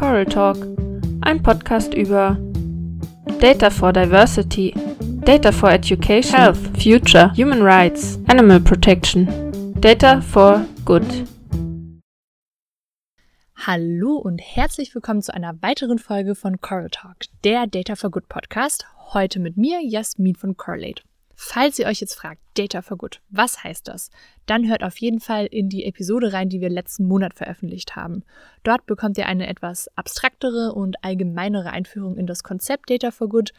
Coral Talk, ein Podcast über Data for Diversity, Data for Education, Health, Future, Human Rights, Animal Protection, Data for Good. Hallo und herzlich willkommen zu einer weiteren Folge von Coral Talk, der Data for Good Podcast. Heute mit mir, Jasmin von Correlate. Falls ihr euch jetzt fragt, Data for Good, was heißt das? Dann hört auf jeden Fall in die Episode rein, die wir letzten Monat veröffentlicht haben. Dort bekommt ihr eine etwas abstraktere und allgemeinere Einführung in das Konzept Data for Good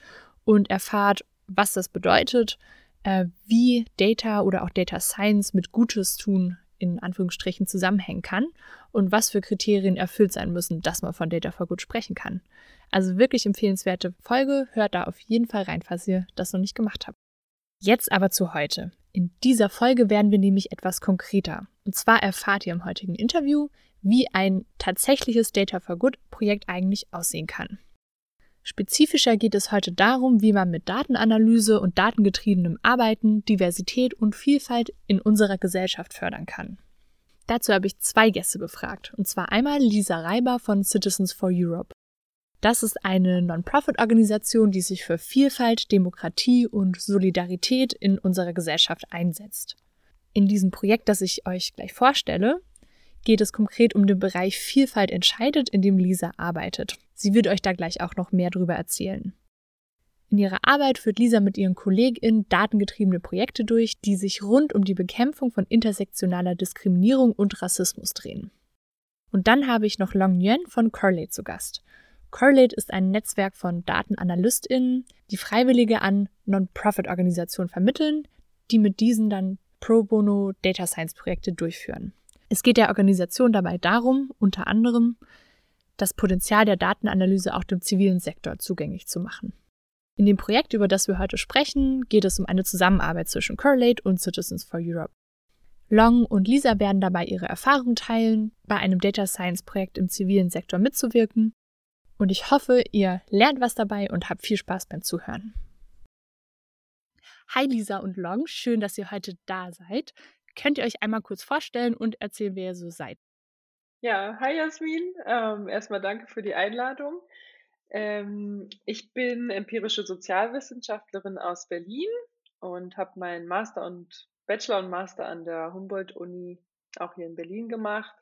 und erfahrt, was das bedeutet, äh, wie Data oder auch Data Science mit Gutes tun in Anführungsstrichen zusammenhängen kann und was für Kriterien erfüllt sein müssen, dass man von Data for Good sprechen kann. Also wirklich empfehlenswerte Folge, hört da auf jeden Fall rein, falls ihr das noch nicht gemacht habt. Jetzt aber zu heute. In dieser Folge werden wir nämlich etwas konkreter. Und zwar erfahrt ihr im heutigen Interview, wie ein tatsächliches Data for Good Projekt eigentlich aussehen kann. Spezifischer geht es heute darum, wie man mit Datenanalyse und datengetriebenem Arbeiten Diversität und Vielfalt in unserer Gesellschaft fördern kann. Dazu habe ich zwei Gäste befragt, und zwar einmal Lisa Reiber von Citizens for Europe. Das ist eine Non-Profit-Organisation, die sich für Vielfalt, Demokratie und Solidarität in unserer Gesellschaft einsetzt. In diesem Projekt, das ich euch gleich vorstelle, geht es konkret um den Bereich Vielfalt entscheidet, in dem Lisa arbeitet. Sie wird euch da gleich auch noch mehr darüber erzählen. In ihrer Arbeit führt Lisa mit ihren KollegInnen datengetriebene Projekte durch, die sich rund um die Bekämpfung von intersektionaler Diskriminierung und Rassismus drehen. Und dann habe ich noch Long Nguyen von Corley zu Gast. Correlate ist ein Netzwerk von DatenanalystInnen, die Freiwillige an Non-Profit-Organisationen vermitteln, die mit diesen dann Pro Bono Data Science Projekte durchführen. Es geht der Organisation dabei darum, unter anderem, das Potenzial der Datenanalyse auch dem zivilen Sektor zugänglich zu machen. In dem Projekt, über das wir heute sprechen, geht es um eine Zusammenarbeit zwischen Correlate und Citizens for Europe. Long und Lisa werden dabei ihre Erfahrungen teilen, bei einem Data Science Projekt im zivilen Sektor mitzuwirken und ich hoffe, ihr lernt was dabei und habt viel Spaß beim Zuhören. Hi Lisa und Long, schön, dass ihr heute da seid. Könnt ihr euch einmal kurz vorstellen und erzählen, wer ihr so seid? Ja, hi Jasmin. Ähm, erstmal danke für die Einladung. Ähm, ich bin empirische Sozialwissenschaftlerin aus Berlin und habe meinen Master und Bachelor und Master an der Humboldt-Uni auch hier in Berlin gemacht.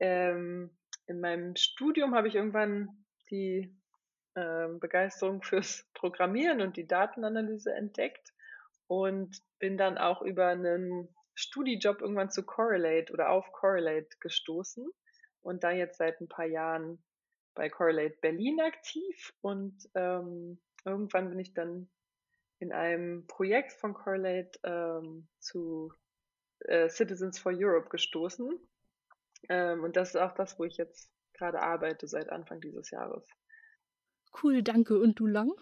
Ähm, in meinem Studium habe ich irgendwann die äh, Begeisterung fürs Programmieren und die Datenanalyse entdeckt und bin dann auch über einen Studijob irgendwann zu Correlate oder auf Correlate gestoßen und da jetzt seit ein paar Jahren bei Correlate Berlin aktiv und ähm, irgendwann bin ich dann in einem Projekt von Correlate ähm, zu äh, Citizens for Europe gestoßen. Ähm, und das ist auch das, wo ich jetzt gerade arbeite seit Anfang dieses Jahres. Cool, danke. Und du, Long?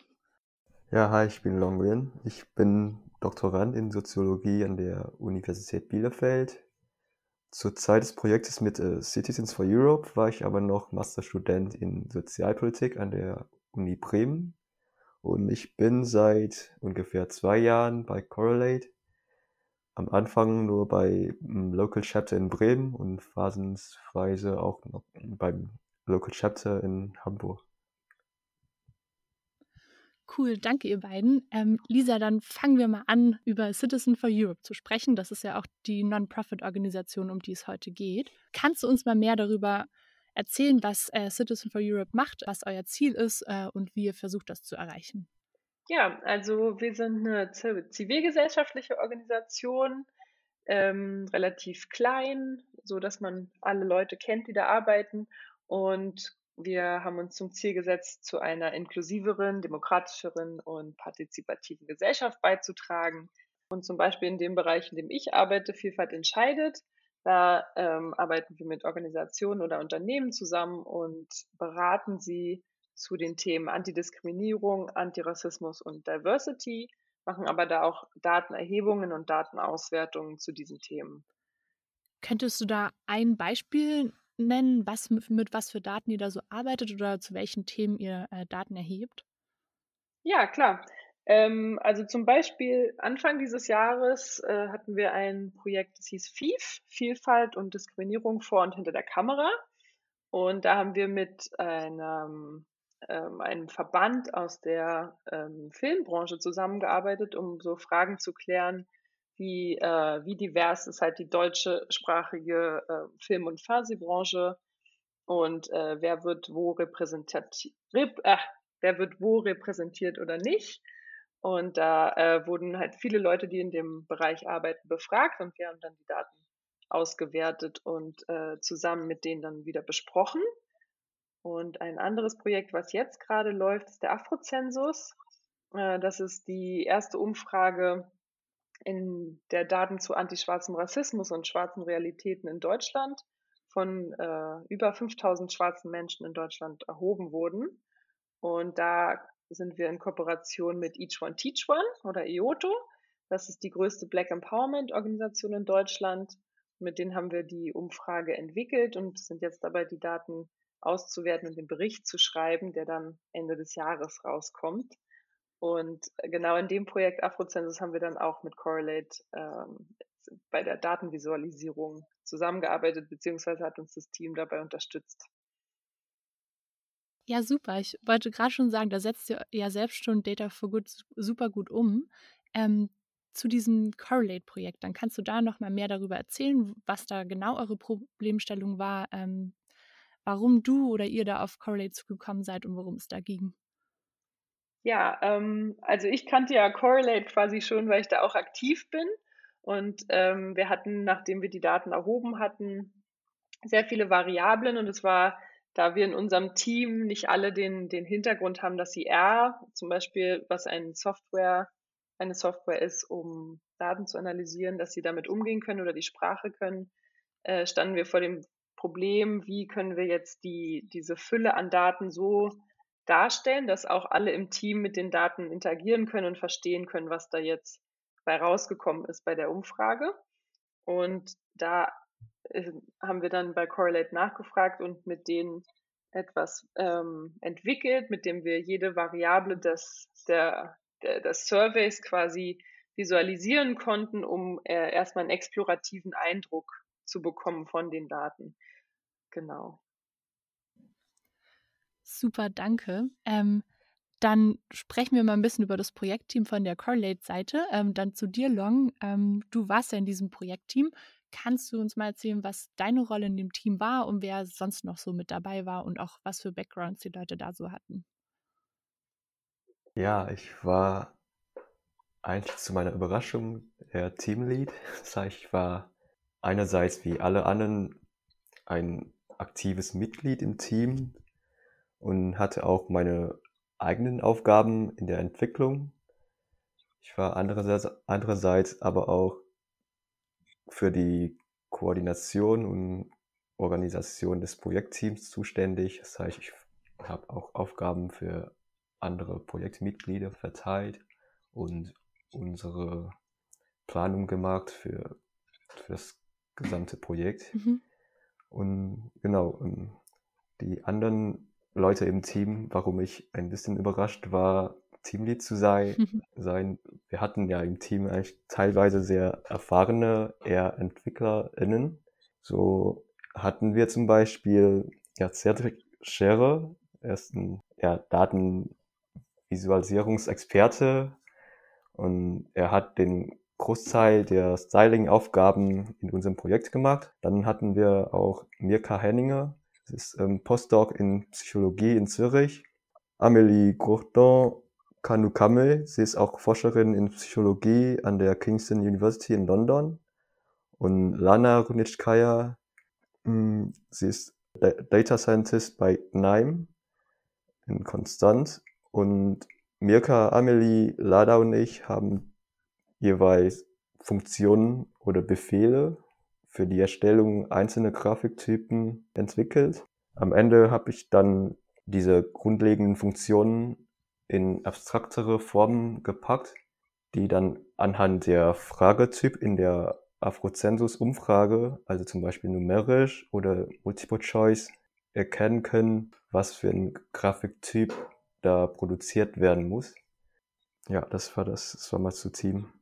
Ja, hi, ich bin Long Nguyen. Ich bin Doktorand in Soziologie an der Universität Bielefeld. Zur Zeit des Projektes mit äh, Citizens for Europe war ich aber noch Masterstudent in Sozialpolitik an der Uni Bremen. Und ich bin seit ungefähr zwei Jahren bei Correlate. Am Anfang nur bei um, Local Chapter in Bremen und phasensweise auch noch beim Local Chapter in Hamburg. Cool, danke ihr beiden. Ähm, Lisa, dann fangen wir mal an, über Citizen for Europe zu sprechen. Das ist ja auch die Non-Profit-Organisation, um die es heute geht. Kannst du uns mal mehr darüber erzählen, was äh, Citizen for Europe macht, was euer Ziel ist äh, und wie ihr versucht, das zu erreichen? Ja, also wir sind eine zivilgesellschaftliche Organisation, ähm, relativ klein, so dass man alle Leute kennt, die da arbeiten und wir haben uns zum Ziel gesetzt, zu einer inklusiveren, demokratischeren und partizipativen Gesellschaft beizutragen. Und zum Beispiel in dem Bereich, in dem ich arbeite, Vielfalt entscheidet, da ähm, arbeiten wir mit Organisationen oder Unternehmen zusammen und beraten sie zu den Themen Antidiskriminierung, Antirassismus und Diversity, machen aber da auch Datenerhebungen und Datenauswertungen zu diesen Themen. Könntest du da ein Beispiel nennen, was mit was für Daten ihr da so arbeitet oder zu welchen Themen ihr äh, Daten erhebt? Ja, klar. Ähm, also zum Beispiel Anfang dieses Jahres äh, hatten wir ein Projekt, das hieß FIF, Vielfalt und Diskriminierung vor und hinter der Kamera. Und da haben wir mit einem, ähm, einem Verband aus der ähm, Filmbranche zusammengearbeitet, um so Fragen zu klären, wie, äh, wie divers ist halt die deutschsprachige äh, Film- und Fernsehbranche und äh, wer wird wo repräsentiert, rep, äh, wer wird wo repräsentiert oder nicht. Und da äh, wurden halt viele Leute, die in dem Bereich arbeiten, befragt und wir haben dann die Daten ausgewertet und äh, zusammen mit denen dann wieder besprochen. Und ein anderes Projekt, was jetzt gerade läuft, ist der Afrozensus. Äh, das ist die erste Umfrage in der Daten zu antischwarzem Rassismus und schwarzen Realitäten in Deutschland von äh, über 5000 schwarzen Menschen in Deutschland erhoben wurden. Und da sind wir in Kooperation mit Each One Teach One oder IOTO. Das ist die größte Black Empowerment Organisation in Deutschland. Mit denen haben wir die Umfrage entwickelt und sind jetzt dabei, die Daten auszuwerten und den Bericht zu schreiben, der dann Ende des Jahres rauskommt. Und genau in dem Projekt Afrozensus haben wir dann auch mit Correlate ähm, bei der Datenvisualisierung zusammengearbeitet, beziehungsweise hat uns das Team dabei unterstützt. Ja, super. Ich wollte gerade schon sagen, da setzt ihr ja selbst schon Data for Good super gut um. Ähm, zu diesem Correlate-Projekt, dann kannst du da noch mal mehr darüber erzählen, was da genau eure Problemstellung war, ähm, warum du oder ihr da auf Correlate zugekommen seid und worum es da ging. Ja, ähm, also ich kannte ja Correlate quasi schon, weil ich da auch aktiv bin. Und ähm, wir hatten, nachdem wir die Daten erhoben hatten, sehr viele Variablen und es war, da wir in unserem Team nicht alle den, den Hintergrund haben, dass sie R, zum Beispiel, was ein Software, eine Software ist, um Daten zu analysieren, dass sie damit umgehen können oder die Sprache können, äh, standen wir vor dem Problem, wie können wir jetzt die, diese Fülle an Daten so darstellen, dass auch alle im Team mit den Daten interagieren können und verstehen können, was da jetzt bei rausgekommen ist bei der Umfrage. Und da äh, haben wir dann bei Correlate nachgefragt und mit denen etwas ähm, entwickelt, mit dem wir jede Variable des, der, der, des Surveys quasi visualisieren konnten, um äh, erstmal einen explorativen Eindruck zu bekommen von den Daten. Genau. Super, danke. Ähm, dann sprechen wir mal ein bisschen über das Projektteam von der Correlate-Seite. Ähm, dann zu dir, Long. Ähm, du warst ja in diesem Projektteam. Kannst du uns mal erzählen, was deine Rolle in dem Team war und wer sonst noch so mit dabei war und auch was für Backgrounds die Leute da so hatten? Ja, ich war eigentlich zu meiner Überraschung der Teamlead. Das heißt, ich war einerseits wie alle anderen ein aktives Mitglied im Team und hatte auch meine eigenen Aufgaben in der Entwicklung. Ich war andererseits, andererseits aber auch für die Koordination und Organisation des Projektteams zuständig. Das heißt, ich habe auch Aufgaben für andere Projektmitglieder verteilt und unsere Planung gemacht für, für das gesamte Projekt. Mhm. Und genau, die anderen Leute im Team, warum ich ein bisschen überrascht war, Teamlead zu sein. sein. Wir hatten ja im Team eigentlich teilweise sehr erfahrene, eher EntwicklerInnen. So hatten wir zum Beispiel ja, Cedric Scherer, er ist ein ja, Datenvisualisierungsexperte und er hat den Großteil der Styling-Aufgaben in unserem Projekt gemacht. Dann hatten wir auch Mirka Henninger, Sie ist ähm, Postdoc in Psychologie in Zürich. Amélie Gourdon Kanukame, sie ist auch Forscherin in Psychologie an der Kingston University in London. Und Lana Runitschkaya, hm, sie ist Data Scientist bei NIME in Konstanz. Und Mirka, Amelie, Lada und ich haben jeweils Funktionen oder Befehle für die Erstellung einzelner Grafiktypen entwickelt. Am Ende habe ich dann diese grundlegenden Funktionen in abstraktere Formen gepackt, die dann anhand der Fragetyp in der Afrozensus-Umfrage, also zum Beispiel numerisch oder Multiple Choice, erkennen können, was für ein Grafiktyp da produziert werden muss. Ja, das war das, das war mal zu Team.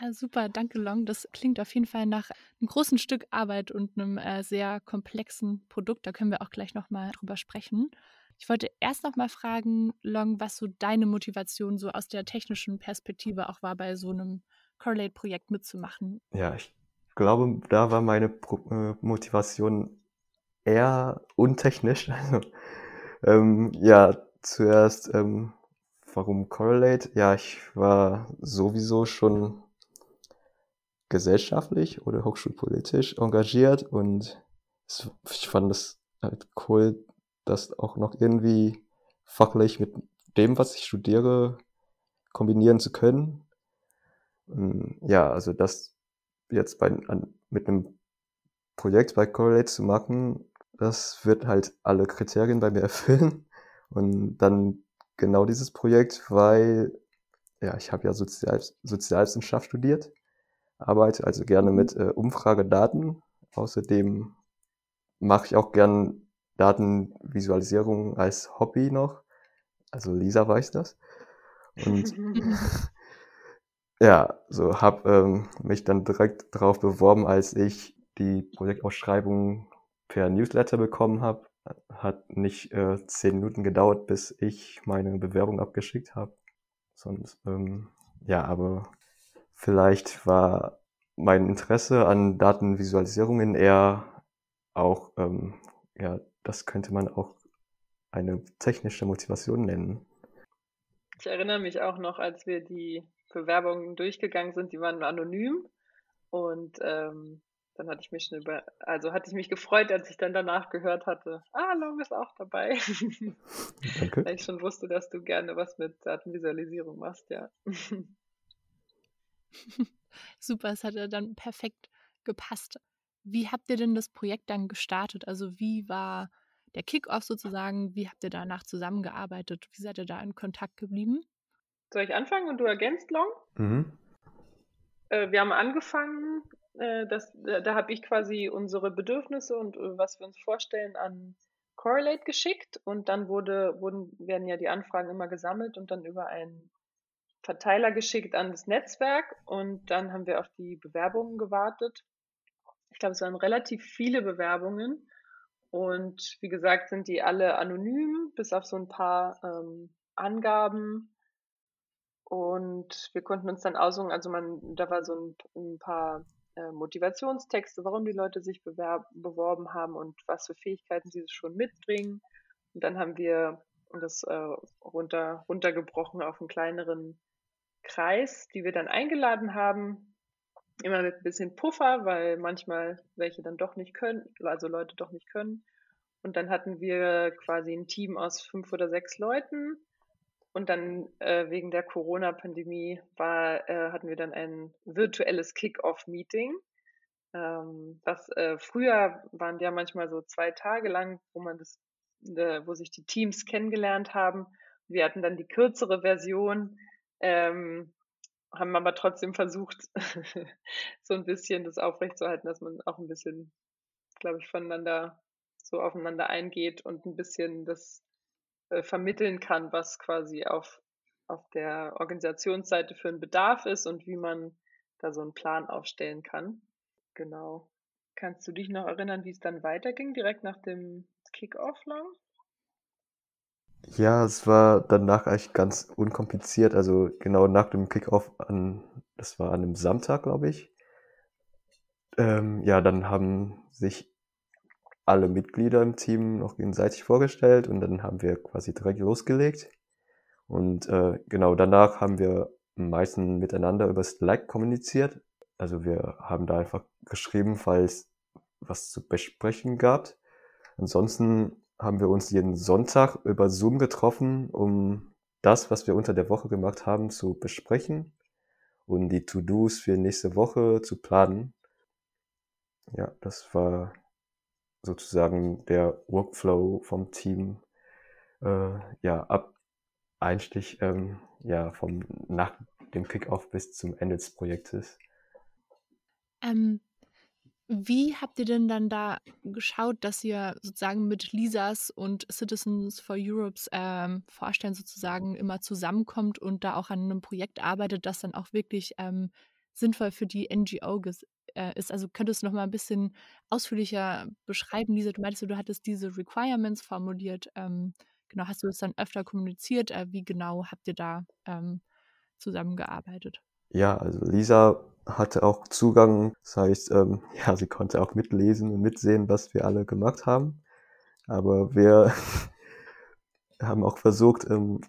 Ja, super, danke Long. Das klingt auf jeden Fall nach einem großen Stück Arbeit und einem äh, sehr komplexen Produkt. Da können wir auch gleich nochmal drüber sprechen. Ich wollte erst nochmal fragen, Long, was so deine Motivation so aus der technischen Perspektive auch war, bei so einem Correlate-Projekt mitzumachen. Ja, ich glaube, da war meine Pro äh, Motivation eher untechnisch. Also, ähm, ja, zuerst, ähm, warum Correlate? Ja, ich war sowieso schon gesellschaftlich oder hochschulpolitisch engagiert und ich fand es halt cool, das auch noch irgendwie fachlich mit dem, was ich studiere, kombinieren zu können. Ähm, ja, also das jetzt bei, an, mit einem Projekt bei Correlate zu machen, das wird halt alle Kriterien bei mir erfüllen. Und dann genau dieses Projekt, weil ja, ich habe ja Sozial Sozialwissenschaft studiert, arbeite also gerne mit äh, Umfragedaten. Außerdem mache ich auch gern Datenvisualisierung als Hobby noch. Also Lisa weiß das. Und ja, so habe ähm, mich dann direkt darauf beworben, als ich die Projektausschreibung per Newsletter bekommen habe. Hat nicht äh, zehn Minuten gedauert, bis ich meine Bewerbung abgeschickt habe. Sonst, ähm, ja, aber vielleicht war mein Interesse an Datenvisualisierungen eher auch, ähm, ja, das könnte man auch eine technische Motivation nennen. Ich erinnere mich auch noch, als wir die Bewerbungen durchgegangen sind, die waren anonym. Und ähm, dann hatte ich mich schon über, also hatte ich mich gefreut, als ich dann danach gehört hatte, ah, Long ist auch dabei. Danke. Weil ich schon wusste, dass du gerne was mit Datenvisualisierung machst, ja. Super, es hat ja dann perfekt gepasst. Wie habt ihr denn das Projekt dann gestartet? Also wie war der Kickoff sozusagen? Wie habt ihr danach zusammengearbeitet? Wie seid ihr da in Kontakt geblieben? Soll ich anfangen und du ergänzt Long? Mhm. Äh, wir haben angefangen, äh, das, da, da habe ich quasi unsere Bedürfnisse und äh, was wir uns vorstellen an Correlate geschickt und dann wurde, wurden, werden ja die Anfragen immer gesammelt und dann über einen Verteiler geschickt an das Netzwerk und dann haben wir auf die Bewerbungen gewartet. Ich glaube, es waren relativ viele Bewerbungen und wie gesagt sind die alle anonym, bis auf so ein paar ähm, Angaben und wir konnten uns dann aussuchen, also man, da war so ein, ein paar äh, Motivationstexte, warum die Leute sich bewerb, beworben haben und was für Fähigkeiten sie schon mitbringen. Und dann haben wir das äh, runter, runtergebrochen auf einen kleineren Kreis, die wir dann eingeladen haben. Immer mit ein bisschen Puffer, weil manchmal welche dann doch nicht können, also Leute doch nicht können. Und dann hatten wir quasi ein Team aus fünf oder sechs Leuten und dann äh, wegen der Corona-Pandemie äh, hatten wir dann ein virtuelles Kick-Off-Meeting. Ähm, was äh, früher waren ja manchmal so zwei Tage lang, wo man das, äh, wo sich die Teams kennengelernt haben. Wir hatten dann die kürzere Version, ähm, haben aber trotzdem versucht, so ein bisschen das aufrechtzuerhalten, dass man auch ein bisschen, glaube ich, voneinander so aufeinander eingeht und ein bisschen das äh, vermitteln kann, was quasi auf, auf der Organisationsseite für einen Bedarf ist und wie man da so einen Plan aufstellen kann. Genau. Kannst du dich noch erinnern, wie es dann weiterging, direkt nach dem Kick-Off lang? Ja, es war danach eigentlich ganz unkompliziert. Also genau nach dem Kickoff an, das war an einem Samstag, glaube ich. Ähm, ja, dann haben sich alle Mitglieder im Team noch gegenseitig vorgestellt und dann haben wir quasi direkt losgelegt. Und äh, genau danach haben wir am meisten miteinander über Slack kommuniziert. Also wir haben da einfach geschrieben, falls was zu besprechen gab. Ansonsten haben wir uns jeden Sonntag über Zoom getroffen, um das, was wir unter der Woche gemacht haben, zu besprechen und die To-Dos für nächste Woche zu planen. Ja, das war sozusagen der Workflow vom Team äh, ja ab Einstich ähm, ja vom nach dem Kickoff bis zum Ende des Projektes. Ähm, wie habt ihr denn dann da geschaut, dass ihr sozusagen mit Lisas und Citizens for Europes ähm, Vorstellen sozusagen immer zusammenkommt und da auch an einem Projekt arbeitet, das dann auch wirklich ähm, sinnvoll für die NGO äh, ist. Also könntest du noch mal ein bisschen ausführlicher beschreiben, Lisa? Du meintest, du hattest diese Requirements formuliert. Ähm, genau, hast du es dann öfter kommuniziert? Äh, wie genau habt ihr da ähm, zusammengearbeitet? Ja, also Lisa hatte auch Zugang, das heißt, ähm, ja, sie konnte auch mitlesen und mitsehen, was wir alle gemacht haben. Aber wir haben auch versucht, ähm,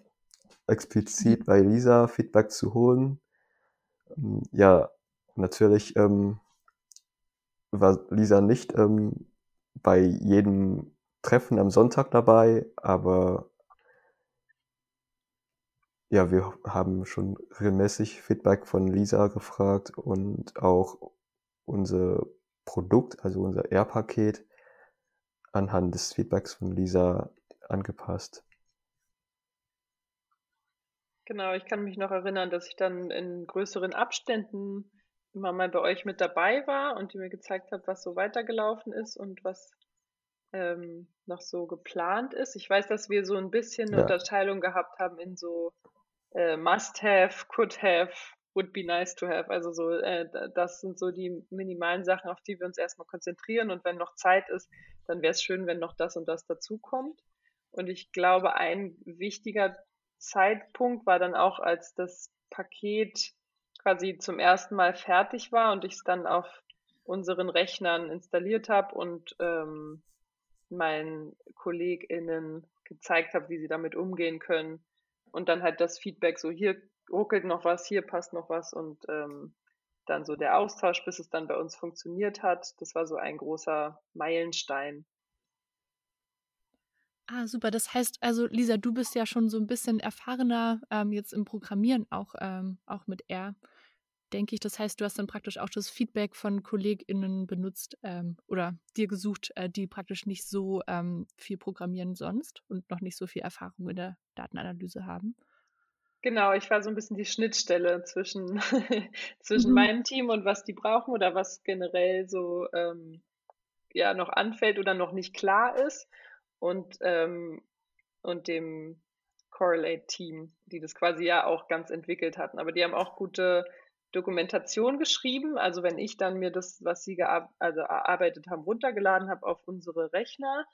explizit bei Lisa Feedback zu holen. Ähm, ja, natürlich ähm, war Lisa nicht ähm, bei jedem Treffen am Sonntag dabei, aber ja, wir haben schon regelmäßig Feedback von Lisa gefragt und auch unser Produkt, also unser R-Paket, anhand des Feedbacks von Lisa angepasst. Genau, ich kann mich noch erinnern, dass ich dann in größeren Abständen immer mal bei euch mit dabei war und die mir gezeigt hat, was so weitergelaufen ist und was ähm, noch so geplant ist. Ich weiß, dass wir so ein bisschen eine ja. Unterteilung gehabt haben in so äh, Must-Have, Could-Have, Would be nice to have. Also so, äh, das sind so die minimalen Sachen, auf die wir uns erstmal konzentrieren und wenn noch Zeit ist, dann wäre es schön, wenn noch das und das dazukommt. Und ich glaube, ein wichtiger Zeitpunkt war dann auch, als das Paket quasi zum ersten Mal fertig war und ich es dann auf unseren Rechnern installiert habe und ähm, meinen KollegInnen gezeigt habe, wie sie damit umgehen können. Und dann halt das Feedback so, hier ruckelt noch was, hier passt noch was und ähm, dann so der Austausch, bis es dann bei uns funktioniert hat. Das war so ein großer Meilenstein Ah, super. Das heißt also, Lisa, du bist ja schon so ein bisschen erfahrener ähm, jetzt im Programmieren, auch, ähm, auch mit R, denke ich. Das heißt, du hast dann praktisch auch das Feedback von KollegInnen benutzt ähm, oder dir gesucht, äh, die praktisch nicht so ähm, viel programmieren sonst und noch nicht so viel Erfahrung in der Datenanalyse haben. Genau, ich war so ein bisschen die Schnittstelle zwischen, zwischen mhm. meinem Team und was die brauchen oder was generell so ähm, ja noch anfällt oder noch nicht klar ist und, ähm, und dem Correlate-Team, die das quasi ja auch ganz entwickelt hatten. Aber die haben auch gute Dokumentation geschrieben. Also wenn ich dann mir das, was sie also erarbeitet haben, runtergeladen habe auf unsere Rechner,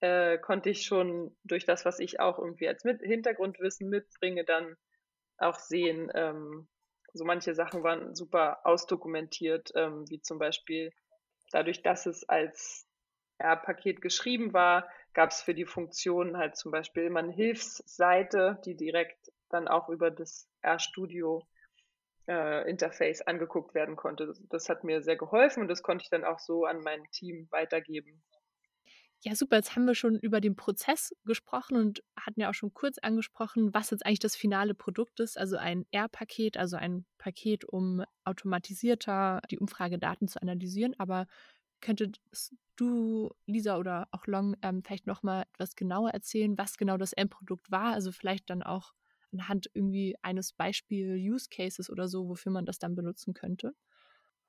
äh, konnte ich schon durch das, was ich auch irgendwie als mit Hintergrundwissen mitbringe, dann auch sehen, ähm, so manche Sachen waren super ausdokumentiert, ähm, wie zum Beispiel dadurch, dass es als R-Paket geschrieben war, gab es für die Funktion halt zum Beispiel immer eine Hilfsseite, die direkt dann auch über das RStudio äh, Interface angeguckt werden konnte. Das, das hat mir sehr geholfen und das konnte ich dann auch so an mein Team weitergeben. Ja, super. Jetzt haben wir schon über den Prozess gesprochen und hatten ja auch schon kurz angesprochen, was jetzt eigentlich das finale Produkt ist. Also ein R-Paket, also ein Paket, um automatisierter die Umfragedaten zu analysieren. Aber Könntest du, Lisa oder auch Long, ähm, vielleicht nochmal etwas genauer erzählen, was genau das Endprodukt war? Also vielleicht dann auch anhand irgendwie eines Beispiel-Use-Cases oder so, wofür man das dann benutzen könnte.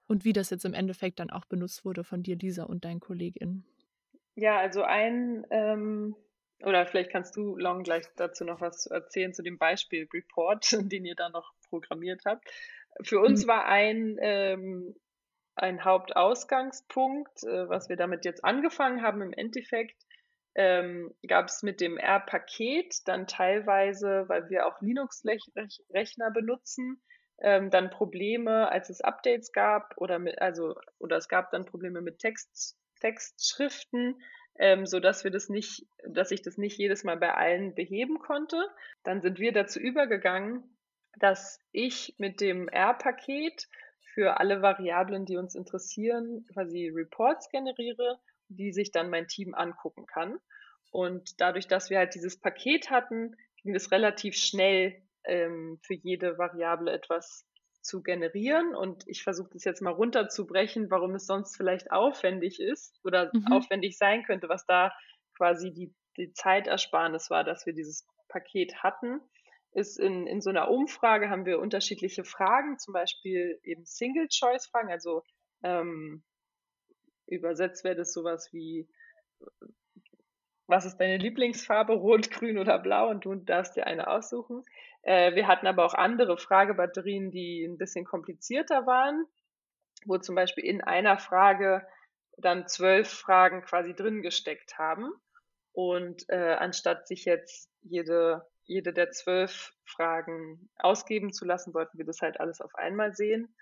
Und wie das jetzt im Endeffekt dann auch benutzt wurde von dir, Lisa, und deinen KollegInnen. Ja, also ein, ähm, oder vielleicht kannst du, Long, gleich dazu noch was erzählen zu dem Beispiel-Report, den ihr da noch programmiert habt. Für uns mhm. war ein ähm, ein Hauptausgangspunkt, äh, was wir damit jetzt angefangen haben im Endeffekt, ähm, gab es mit dem R-Paket dann teilweise, weil wir auch Linux-Rechner benutzen, ähm, dann Probleme, als es Updates gab oder mit, also oder es gab dann Probleme mit Text, Textschriften, ähm, so dass wir das nicht, dass ich das nicht jedes Mal bei allen beheben konnte. Dann sind wir dazu übergegangen, dass ich mit dem R-Paket für alle Variablen, die uns interessieren, quasi Reports generiere, die sich dann mein Team angucken kann. Und dadurch, dass wir halt dieses Paket hatten, ging es relativ schnell ähm, für jede Variable etwas zu generieren. Und ich versuche das jetzt mal runterzubrechen, warum es sonst vielleicht aufwendig ist oder mhm. aufwendig sein könnte, was da quasi die, die Zeitersparnis war, dass wir dieses Paket hatten ist in, in so einer Umfrage haben wir unterschiedliche Fragen, zum Beispiel eben Single-Choice-Fragen, also ähm, übersetzt wäre das sowas wie, was ist deine Lieblingsfarbe, rot, grün oder blau und du darfst dir eine aussuchen. Äh, wir hatten aber auch andere Fragebatterien, die ein bisschen komplizierter waren, wo zum Beispiel in einer Frage dann zwölf Fragen quasi drin gesteckt haben. Und äh, anstatt sich jetzt jede, jede der zwölf Fragen ausgeben zu lassen, wollten wir das halt alles auf einmal sehen.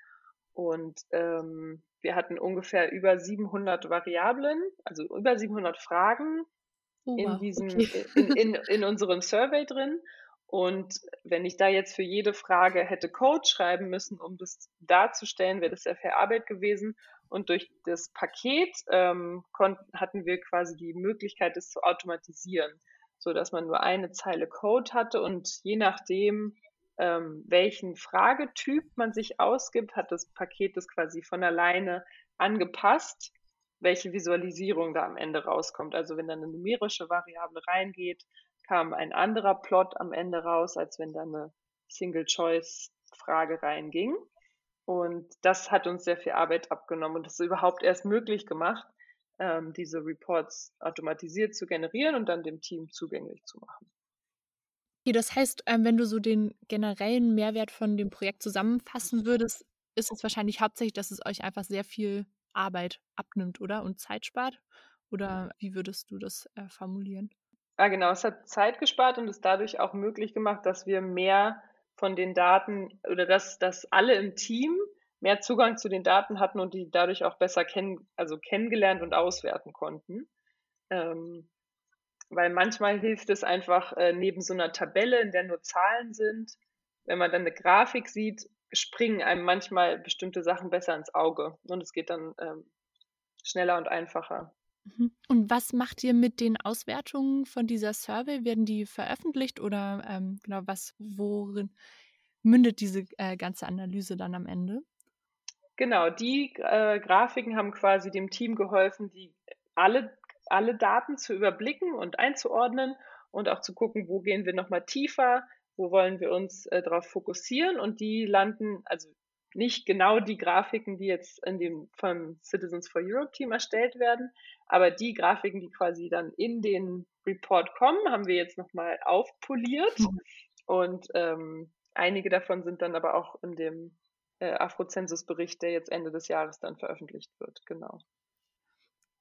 Und ähm, wir hatten ungefähr über 700 Variablen, also über 700 Fragen oh, in diesem, okay. in, in, in unserem Survey drin. Und wenn ich da jetzt für jede Frage hätte Code schreiben müssen, um das darzustellen, wäre das sehr viel Arbeit gewesen. Und durch das Paket ähm, konnten, hatten wir quasi die Möglichkeit, das zu automatisieren, so dass man nur eine Zeile Code hatte und je nachdem, ähm, welchen Fragetyp man sich ausgibt, hat das Paket das quasi von alleine angepasst, welche Visualisierung da am Ende rauskommt. Also wenn dann eine numerische Variable reingeht, kam ein anderer Plot am Ende raus, als wenn da eine Single-Choice-Frage reinging. Und das hat uns sehr viel Arbeit abgenommen und das überhaupt erst möglich gemacht, ähm, diese Reports automatisiert zu generieren und dann dem Team zugänglich zu machen. Okay, das heißt, ähm, wenn du so den generellen Mehrwert von dem Projekt zusammenfassen würdest, ist es wahrscheinlich hauptsächlich, dass es euch einfach sehr viel Arbeit abnimmt, oder? Und Zeit spart? Oder wie würdest du das äh, formulieren? Ja, genau. Es hat Zeit gespart und es dadurch auch möglich gemacht, dass wir mehr von den Daten oder dass, dass alle im Team mehr Zugang zu den Daten hatten und die dadurch auch besser kennen, also kennengelernt und auswerten konnten. Ähm, weil manchmal hilft es einfach äh, neben so einer Tabelle, in der nur Zahlen sind, wenn man dann eine Grafik sieht, springen einem manchmal bestimmte Sachen besser ins Auge und es geht dann ähm, schneller und einfacher. Mhm. Und was macht ihr mit den Auswertungen von dieser Survey? Werden die veröffentlicht oder ähm, genau was, worin mündet diese äh, ganze Analyse dann am Ende? Genau, die äh, Grafiken haben quasi dem Team geholfen, die alle, alle Daten zu überblicken und einzuordnen und auch zu gucken, wo gehen wir nochmal tiefer, wo wollen wir uns äh, darauf fokussieren und die landen, also nicht genau die Grafiken, die jetzt in dem vom Citizens for Europe Team erstellt werden, aber die Grafiken, die quasi dann in den Report kommen, haben wir jetzt nochmal aufpoliert mhm. und ähm, einige davon sind dann aber auch in dem äh, Afrozensus-Bericht, der jetzt Ende des Jahres dann veröffentlicht wird, genau.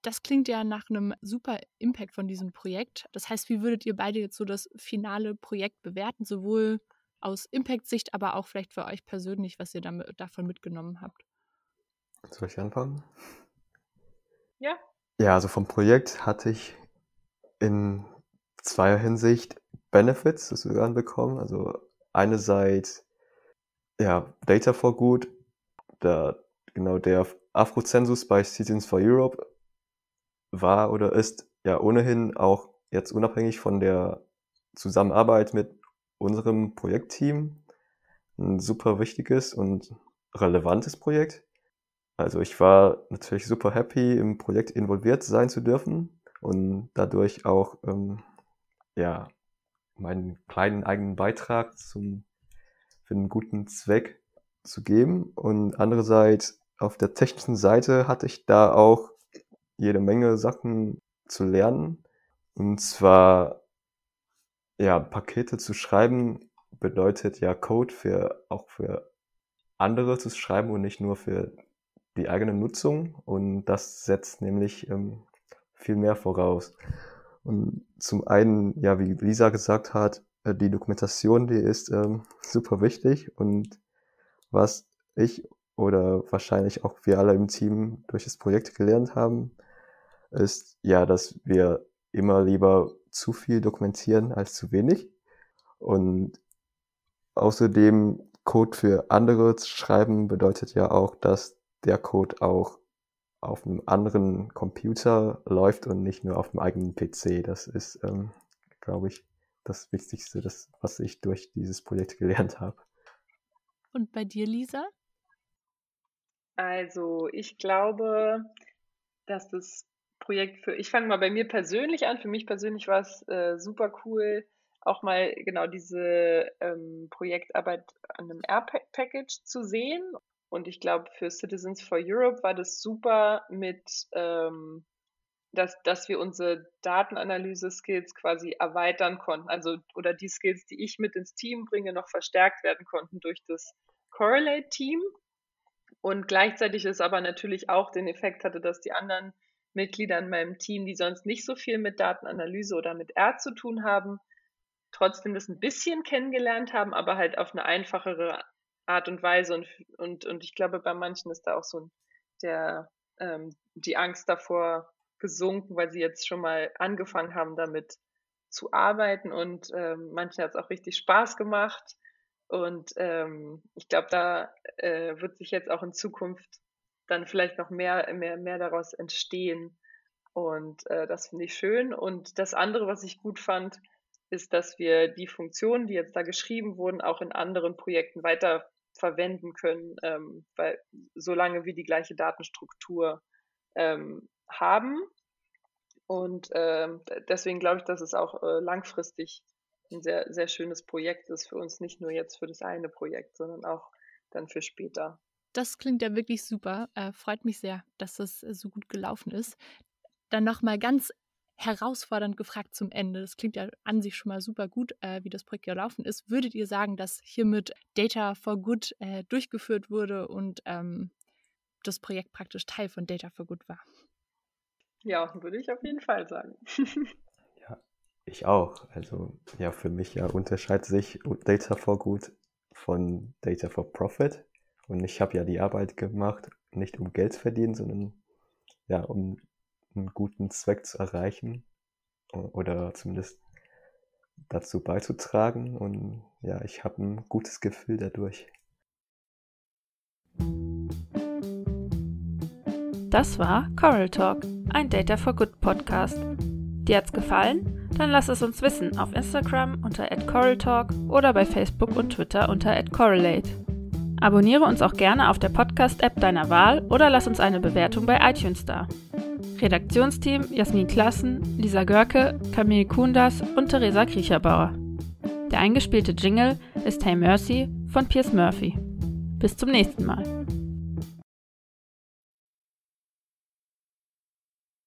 Das klingt ja nach einem super Impact von diesem Projekt. Das heißt, wie würdet ihr beide jetzt so das finale Projekt bewerten, sowohl aus Impact-Sicht, aber auch vielleicht für euch persönlich, was ihr damit, davon mitgenommen habt? Soll ich anfangen? Ja. Ja, also vom Projekt hatte ich in zweier Hinsicht Benefits sozusagen bekommen. Also einerseits ja, Data for Good, da genau der Afrozensus bei Citizens for Europe war oder ist ja ohnehin auch jetzt unabhängig von der Zusammenarbeit mit unserem Projektteam ein super wichtiges und relevantes Projekt. Also ich war natürlich super happy, im Projekt involviert sein zu dürfen und dadurch auch ähm, ja meinen kleinen eigenen Beitrag zum für einen guten Zweck zu geben. Und andererseits auf der technischen Seite hatte ich da auch jede Menge Sachen zu lernen. Und zwar ja, Pakete zu schreiben bedeutet ja Code für auch für andere zu schreiben und nicht nur für die eigene Nutzung. Und das setzt nämlich ähm, viel mehr voraus. Und zum einen, ja, wie Lisa gesagt hat, äh, die Dokumentation, die ist ähm, super wichtig. Und was ich oder wahrscheinlich auch wir alle im Team durch das Projekt gelernt haben, ist ja, dass wir immer lieber zu viel dokumentieren als zu wenig. Und außerdem Code für andere zu schreiben bedeutet ja auch, dass der Code auch auf einem anderen Computer läuft und nicht nur auf dem eigenen PC. Das ist, ähm, glaube ich, das Wichtigste, das, was ich durch dieses Projekt gelernt habe. Und bei dir, Lisa? Also, ich glaube, dass das Projekt für, ich fange mal bei mir persönlich an. Für mich persönlich war es äh, super cool, auch mal genau diese ähm, Projektarbeit an einem Air-Package zu sehen. Und ich glaube, für Citizens for Europe war das super mit, ähm, dass, dass wir unsere Datenanalyse-Skills quasi erweitern konnten. Also, oder die Skills, die ich mit ins Team bringe, noch verstärkt werden konnten durch das Correlate-Team. Und gleichzeitig ist aber natürlich auch den Effekt hatte, dass die anderen Mitglieder in meinem Team, die sonst nicht so viel mit Datenanalyse oder mit R zu tun haben, trotzdem das ein bisschen kennengelernt haben, aber halt auf eine einfachere Art und Weise. Und, und, und ich glaube, bei manchen ist da auch so der, ähm, die Angst davor gesunken, weil sie jetzt schon mal angefangen haben, damit zu arbeiten. Und ähm, manchen hat es auch richtig Spaß gemacht. Und ähm, ich glaube, da äh, wird sich jetzt auch in Zukunft dann vielleicht noch mehr, mehr, mehr daraus entstehen. Und äh, das finde ich schön. Und das andere, was ich gut fand, ist, dass wir die Funktionen, die jetzt da geschrieben wurden, auch in anderen Projekten weiter verwenden können, ähm, weil solange wir die gleiche Datenstruktur ähm, haben. Und ähm, deswegen glaube ich, dass es auch äh, langfristig ein sehr, sehr schönes Projekt ist für uns, nicht nur jetzt für das eine Projekt, sondern auch dann für später. Das klingt ja wirklich super. Äh, freut mich sehr, dass das äh, so gut gelaufen ist. Dann nochmal ganz herausfordernd gefragt zum Ende. Das klingt ja an sich schon mal super gut, äh, wie das Projekt gelaufen ist. Würdet ihr sagen, dass hiermit Data for Good äh, durchgeführt wurde und ähm, das Projekt praktisch Teil von Data for Good war? Ja, würde ich auf jeden Fall sagen. ja, ich auch. Also ja, für mich ja unterscheidet sich Data for Good von Data for Profit. Und ich habe ja die Arbeit gemacht, nicht um Geld zu verdienen, sondern ja, um einen guten Zweck zu erreichen oder zumindest dazu beizutragen. Und ja, ich habe ein gutes Gefühl dadurch. Das war Coral Talk, ein Data for Good Podcast. Dir hat's gefallen? Dann lass es uns wissen auf Instagram unter @coraltalk oder bei Facebook und Twitter unter @correlate. Abonniere uns auch gerne auf der Podcast-App deiner Wahl oder lass uns eine Bewertung bei iTunes da. Redaktionsteam Jasmin Klassen, Lisa Görke, Camille Kundas und Theresa Kriecherbauer. Der eingespielte Jingle ist Hey Mercy von Piers Murphy. Bis zum nächsten Mal.